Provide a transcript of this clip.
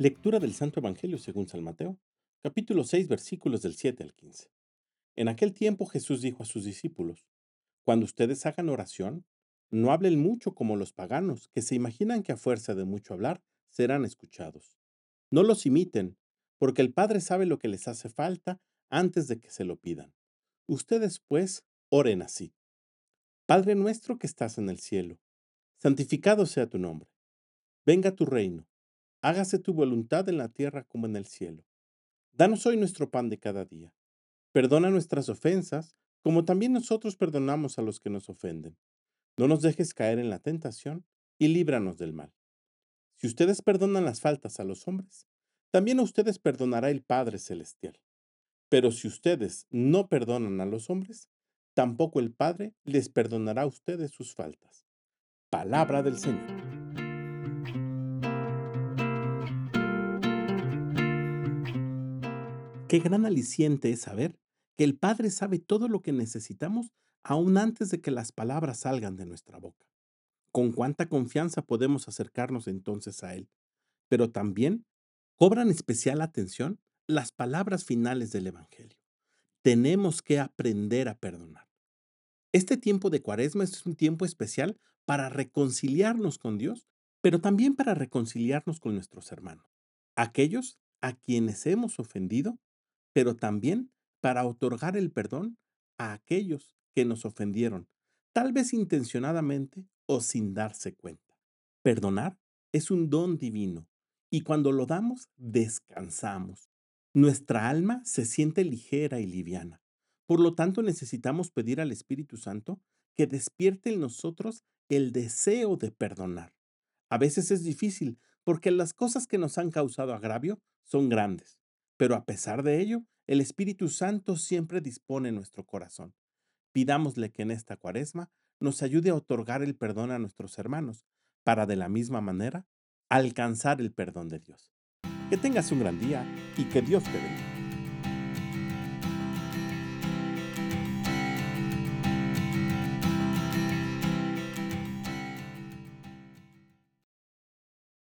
Lectura del Santo Evangelio según San Mateo, capítulo 6, versículos del 7 al 15. En aquel tiempo Jesús dijo a sus discípulos, Cuando ustedes hagan oración, no hablen mucho como los paganos, que se imaginan que a fuerza de mucho hablar serán escuchados. No los imiten, porque el Padre sabe lo que les hace falta antes de que se lo pidan. Ustedes, pues, oren así. Padre nuestro que estás en el cielo, santificado sea tu nombre. Venga tu reino. Hágase tu voluntad en la tierra como en el cielo. Danos hoy nuestro pan de cada día. Perdona nuestras ofensas, como también nosotros perdonamos a los que nos ofenden. No nos dejes caer en la tentación y líbranos del mal. Si ustedes perdonan las faltas a los hombres, también a ustedes perdonará el Padre Celestial. Pero si ustedes no perdonan a los hombres, tampoco el Padre les perdonará a ustedes sus faltas. Palabra del Señor. Qué gran aliciente es saber que el Padre sabe todo lo que necesitamos aún antes de que las palabras salgan de nuestra boca. Con cuánta confianza podemos acercarnos entonces a Él. Pero también cobran especial atención las palabras finales del Evangelio. Tenemos que aprender a perdonar. Este tiempo de cuaresma es un tiempo especial para reconciliarnos con Dios, pero también para reconciliarnos con nuestros hermanos, aquellos a quienes hemos ofendido pero también para otorgar el perdón a aquellos que nos ofendieron, tal vez intencionadamente o sin darse cuenta. Perdonar es un don divino y cuando lo damos descansamos. Nuestra alma se siente ligera y liviana. Por lo tanto, necesitamos pedir al Espíritu Santo que despierte en nosotros el deseo de perdonar. A veces es difícil porque las cosas que nos han causado agravio son grandes. Pero a pesar de ello, el Espíritu Santo siempre dispone nuestro corazón. Pidámosle que en esta cuaresma nos ayude a otorgar el perdón a nuestros hermanos, para de la misma manera alcanzar el perdón de Dios. Que tengas un gran día y que Dios te bendiga.